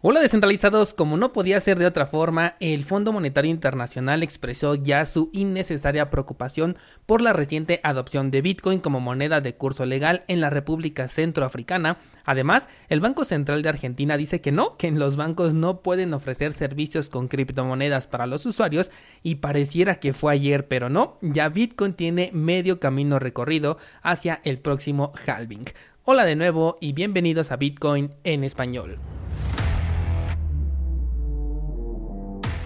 Hola descentralizados, como no podía ser de otra forma, el Fondo Monetario Internacional expresó ya su innecesaria preocupación por la reciente adopción de Bitcoin como moneda de curso legal en la República Centroafricana. Además, el Banco Central de Argentina dice que no, que los bancos no pueden ofrecer servicios con criptomonedas para los usuarios y pareciera que fue ayer, pero no, ya Bitcoin tiene medio camino recorrido hacia el próximo halving. Hola de nuevo y bienvenidos a Bitcoin en español.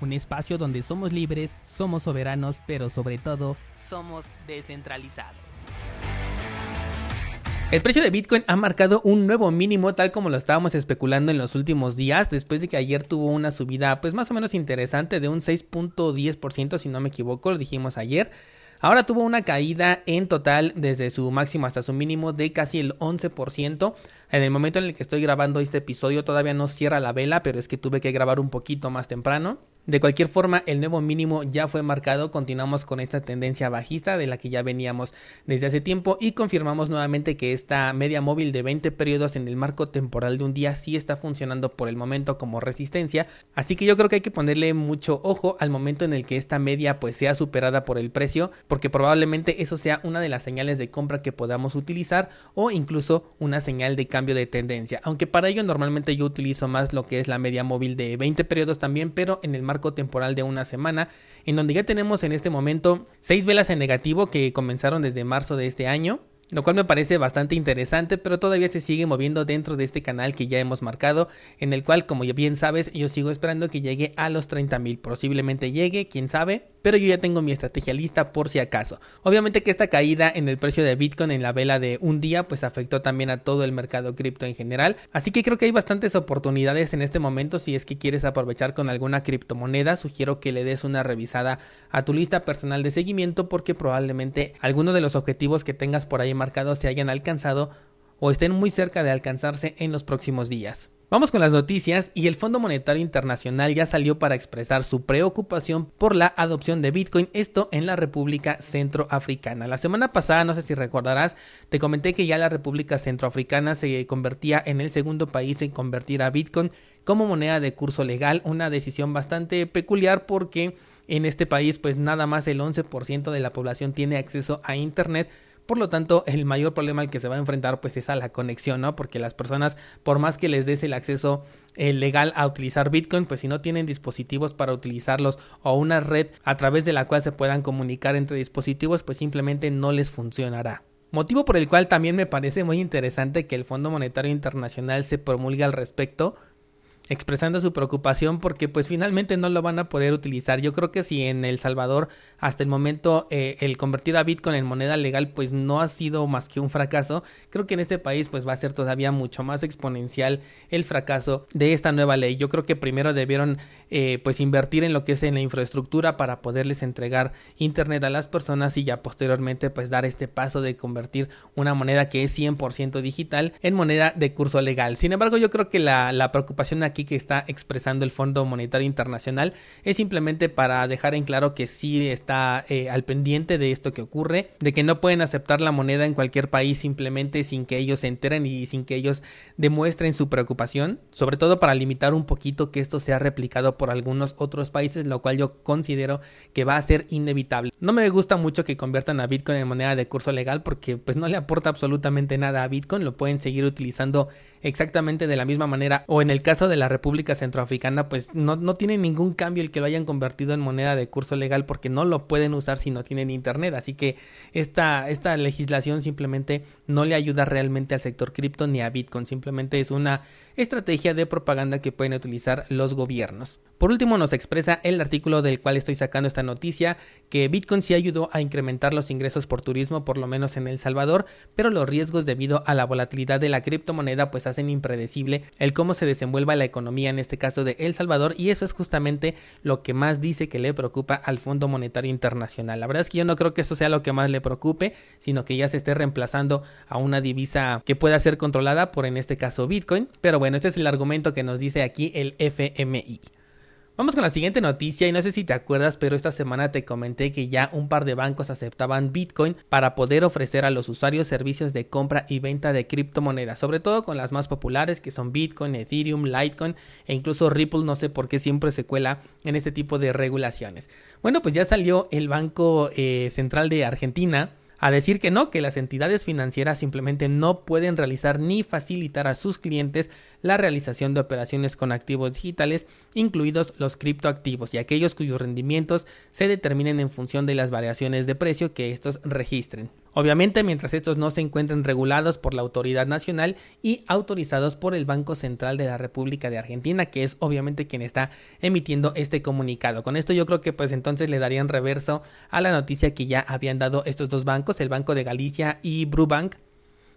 un espacio donde somos libres, somos soberanos, pero sobre todo somos descentralizados. El precio de Bitcoin ha marcado un nuevo mínimo tal como lo estábamos especulando en los últimos días, después de que ayer tuvo una subida pues más o menos interesante de un 6.10% si no me equivoco, lo dijimos ayer. Ahora tuvo una caída en total desde su máximo hasta su mínimo de casi el 11%. En el momento en el que estoy grabando este episodio todavía no cierra la vela, pero es que tuve que grabar un poquito más temprano. De cualquier forma, el nuevo mínimo ya fue marcado, continuamos con esta tendencia bajista de la que ya veníamos desde hace tiempo y confirmamos nuevamente que esta media móvil de 20 periodos en el marco temporal de un día sí está funcionando por el momento como resistencia, así que yo creo que hay que ponerle mucho ojo al momento en el que esta media pues sea superada por el precio, porque probablemente eso sea una de las señales de compra que podamos utilizar o incluso una señal de cambio de tendencia, aunque para ello normalmente yo utilizo más lo que es la media móvil de 20 periodos también, pero en el marco temporal de una semana, en donde ya tenemos en este momento seis velas en negativo que comenzaron desde marzo de este año, lo cual me parece bastante interesante, pero todavía se sigue moviendo dentro de este canal que ya hemos marcado, en el cual, como bien sabes, yo sigo esperando que llegue a los 30.000, posiblemente llegue, quién sabe, pero yo ya tengo mi estrategia lista por si acaso. Obviamente que esta caída en el precio de Bitcoin en la vela de un día, pues afectó también a todo el mercado cripto en general, así que creo que hay bastantes oportunidades en este momento si es que quieres aprovechar con alguna criptomoneda, sugiero que le des una revisada a tu lista personal de seguimiento porque probablemente algunos de los objetivos que tengas por ahí marcados se hayan alcanzado o estén muy cerca de alcanzarse en los próximos días. Vamos con las noticias y el Fondo Monetario Internacional ya salió para expresar su preocupación por la adopción de Bitcoin, esto en la República Centroafricana. La semana pasada, no sé si recordarás, te comenté que ya la República Centroafricana se convertía en el segundo país en convertir a Bitcoin como moneda de curso legal, una decisión bastante peculiar porque en este país pues nada más el 11% de la población tiene acceso a Internet, por lo tanto, el mayor problema al que se va a enfrentar pues es a la conexión, ¿no? Porque las personas, por más que les des el acceso eh, legal a utilizar Bitcoin, pues si no tienen dispositivos para utilizarlos o una red a través de la cual se puedan comunicar entre dispositivos, pues simplemente no les funcionará. Motivo por el cual también me parece muy interesante que el Fondo Monetario Internacional se promulgue al respecto, expresando su preocupación porque pues finalmente no lo van a poder utilizar. Yo creo que si en El Salvador hasta el momento eh, el convertir a Bitcoin en moneda legal pues no ha sido más que un fracaso, creo que en este país pues va a ser todavía mucho más exponencial el fracaso de esta nueva ley. Yo creo que primero debieron eh, pues invertir en lo que es en la infraestructura para poderles entregar internet a las personas y ya posteriormente pues dar este paso de convertir una moneda que es 100% digital en moneda de curso legal. Sin embargo yo creo que la, la preocupación aquí que está expresando el Fondo Monetario Internacional es simplemente para dejar en claro que sí está eh, al pendiente de esto que ocurre, de que no pueden aceptar la moneda en cualquier país simplemente sin que ellos se enteren y sin que ellos demuestren su preocupación, sobre todo para limitar un poquito que esto sea replicado por algunos otros países, lo cual yo considero que va a ser inevitable. No me gusta mucho que conviertan a Bitcoin en moneda de curso legal porque pues no le aporta absolutamente nada a Bitcoin, lo pueden seguir utilizando exactamente de la misma manera o en el caso de la República Centroafricana pues no, no tiene ningún cambio el que lo hayan convertido en moneda de curso legal porque no lo pueden usar si no tienen internet así que esta, esta legislación simplemente no le ayuda realmente al sector cripto ni a Bitcoin simplemente es una estrategia de propaganda que pueden utilizar los gobiernos. Por último nos expresa el artículo del cual estoy sacando esta noticia que Bitcoin sí ayudó a incrementar los ingresos por turismo por lo menos en El Salvador, pero los riesgos debido a la volatilidad de la criptomoneda pues hacen impredecible el cómo se desenvuelva la economía en este caso de El Salvador y eso es justamente lo que más dice que le preocupa al Fondo Monetario Internacional. La verdad es que yo no creo que eso sea lo que más le preocupe, sino que ya se esté reemplazando a una divisa que pueda ser controlada por en este caso Bitcoin, pero bueno, este es el argumento que nos dice aquí el FMI. Vamos con la siguiente noticia y no sé si te acuerdas, pero esta semana te comenté que ya un par de bancos aceptaban Bitcoin para poder ofrecer a los usuarios servicios de compra y venta de criptomonedas, sobre todo con las más populares que son Bitcoin, Ethereum, Litecoin e incluso Ripple, no sé por qué siempre se cuela en este tipo de regulaciones. Bueno, pues ya salió el Banco eh, Central de Argentina a decir que no, que las entidades financieras simplemente no pueden realizar ni facilitar a sus clientes la realización de operaciones con activos digitales, incluidos los criptoactivos y aquellos cuyos rendimientos se determinen en función de las variaciones de precio que estos registren. Obviamente, mientras estos no se encuentren regulados por la autoridad nacional y autorizados por el Banco Central de la República de Argentina, que es obviamente quien está emitiendo este comunicado. Con esto yo creo que pues entonces le darían reverso a la noticia que ya habían dado estos dos bancos, el Banco de Galicia y Brubank,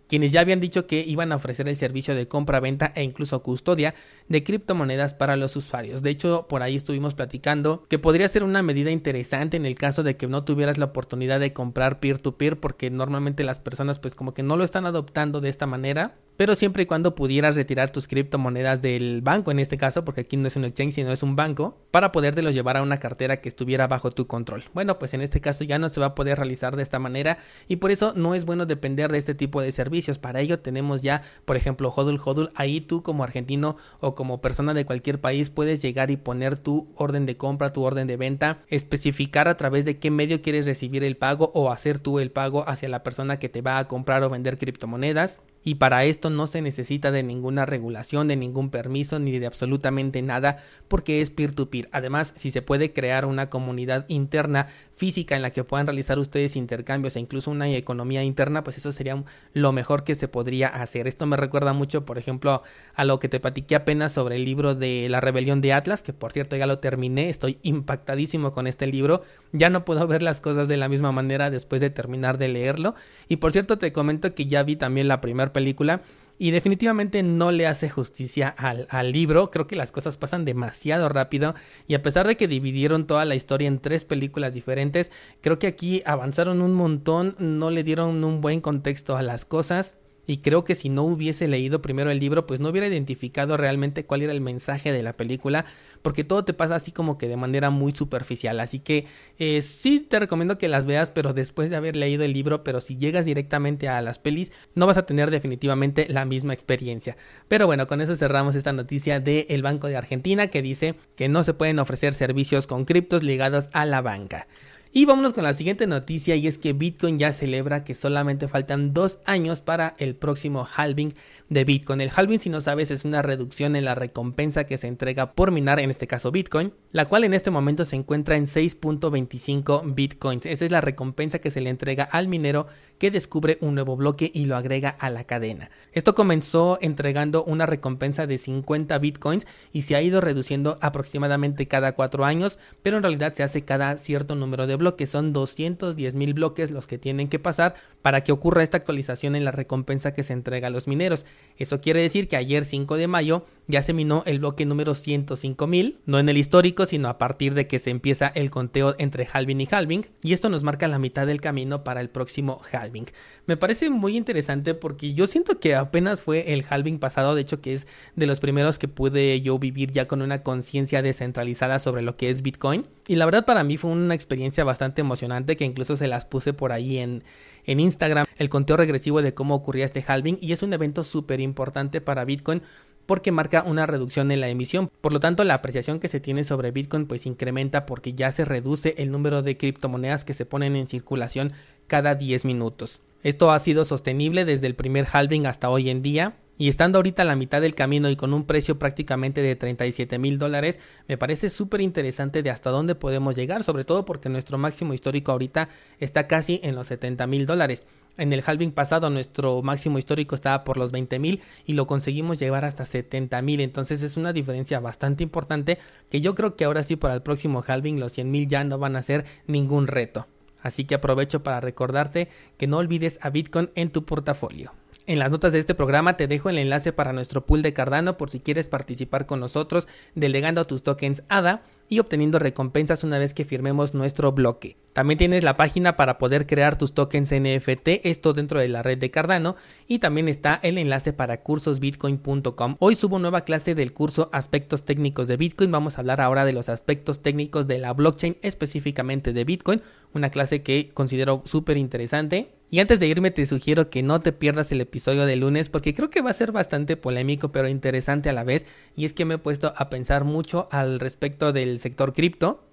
quienes ya habían dicho que iban a ofrecer el servicio de compra-venta e incluso custodia de criptomonedas para los usuarios. De hecho, por ahí estuvimos platicando que podría ser una medida interesante en el caso de que no tuvieras la oportunidad de comprar peer-to-peer porque normalmente las personas pues como que no lo están adoptando de esta manera pero siempre y cuando pudieras retirar tus criptomonedas del banco, en este caso, porque aquí no es un exchange, sino es un banco, para podértelos llevar a una cartera que estuviera bajo tu control. Bueno, pues en este caso ya no se va a poder realizar de esta manera y por eso no es bueno depender de este tipo de servicios. Para ello tenemos ya, por ejemplo, Hodul Hodul. Ahí tú como argentino o como persona de cualquier país puedes llegar y poner tu orden de compra, tu orden de venta, especificar a través de qué medio quieres recibir el pago o hacer tú el pago hacia la persona que te va a comprar o vender criptomonedas y para esto no se necesita de ninguna regulación, de ningún permiso ni de absolutamente nada porque es peer-to-peer. Además, si se puede crear una comunidad interna física en la que puedan realizar ustedes intercambios e incluso una economía interna, pues eso sería lo mejor que se podría hacer. Esto me recuerda mucho, por ejemplo, a lo que te platiqué apenas sobre el libro de La rebelión de Atlas, que por cierto ya lo terminé, estoy impactadísimo con este libro, ya no puedo ver las cosas de la misma manera después de terminar de leerlo. Y por cierto te comento que ya vi también la primera película y definitivamente no le hace justicia al, al, libro. Creo que las cosas pasan demasiado rápido y a pesar de que dividieron toda la historia en tres películas diferentes, creo que aquí avanzaron un montón, no le dieron un buen contexto a las cosas y creo que si no hubiese leído primero el libro, pues no hubiera identificado realmente cuál era el mensaje de la película, porque todo te pasa así como que de manera muy superficial. Así que eh, sí te recomiendo que las veas, pero después de haber leído el libro, pero si llegas directamente a las pelis, no vas a tener definitivamente la misma experiencia. Pero bueno, con eso cerramos esta noticia del Banco de Argentina que dice que no se pueden ofrecer servicios con criptos ligados a la banca. Y vámonos con la siguiente noticia y es que Bitcoin ya celebra que solamente faltan dos años para el próximo halving de Bitcoin. El halving, si no sabes, es una reducción en la recompensa que se entrega por minar, en este caso Bitcoin, la cual en este momento se encuentra en 6.25 Bitcoins. Esa es la recompensa que se le entrega al minero que descubre un nuevo bloque y lo agrega a la cadena. Esto comenzó entregando una recompensa de 50 bitcoins y se ha ido reduciendo aproximadamente cada cuatro años, pero en realidad se hace cada cierto número de bloques. Son 210 mil bloques los que tienen que pasar para que ocurra esta actualización en la recompensa que se entrega a los mineros. Eso quiere decir que ayer 5 de mayo ya se minó el bloque número 105.000, no en el histórico, sino a partir de que se empieza el conteo entre halving y halving, y esto nos marca la mitad del camino para el próximo halving. Me parece muy interesante porque yo siento que apenas fue el halving pasado, de hecho que es de los primeros que pude yo vivir ya con una conciencia descentralizada sobre lo que es Bitcoin, y la verdad para mí fue una experiencia bastante emocionante que incluso se las puse por ahí en en Instagram el conteo regresivo de cómo ocurría este halving y es un evento súper importante para Bitcoin porque marca una reducción en la emisión. Por lo tanto, la apreciación que se tiene sobre Bitcoin pues incrementa porque ya se reduce el número de criptomonedas que se ponen en circulación cada 10 minutos. Esto ha sido sostenible desde el primer halving hasta hoy en día. Y estando ahorita a la mitad del camino y con un precio prácticamente de 37 mil dólares, me parece súper interesante de hasta dónde podemos llegar, sobre todo porque nuestro máximo histórico ahorita está casi en los 70 mil dólares. En el halving pasado nuestro máximo histórico estaba por los 20 mil y lo conseguimos llevar hasta 70 mil. Entonces es una diferencia bastante importante que yo creo que ahora sí para el próximo halving los 100 mil ya no van a ser ningún reto. Así que aprovecho para recordarte que no olvides a Bitcoin en tu portafolio. En las notas de este programa te dejo el enlace para nuestro pool de Cardano por si quieres participar con nosotros delegando tus tokens ADA y obteniendo recompensas una vez que firmemos nuestro bloque. También tienes la página para poder crear tus tokens NFT, esto dentro de la red de Cardano, y también está el enlace para cursosbitcoin.com. Hoy subo nueva clase del curso Aspectos técnicos de Bitcoin. Vamos a hablar ahora de los aspectos técnicos de la blockchain, específicamente de Bitcoin, una clase que considero súper interesante. Y antes de irme te sugiero que no te pierdas el episodio de lunes porque creo que va a ser bastante polémico pero interesante a la vez y es que me he puesto a pensar mucho al respecto del sector cripto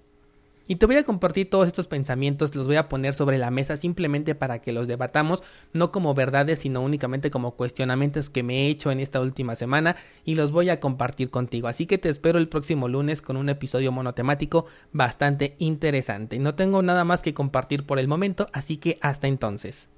y te voy a compartir todos estos pensamientos, los voy a poner sobre la mesa simplemente para que los debatamos, no como verdades, sino únicamente como cuestionamientos que me he hecho en esta última semana y los voy a compartir contigo. Así que te espero el próximo lunes con un episodio monotemático bastante interesante. No tengo nada más que compartir por el momento, así que hasta entonces.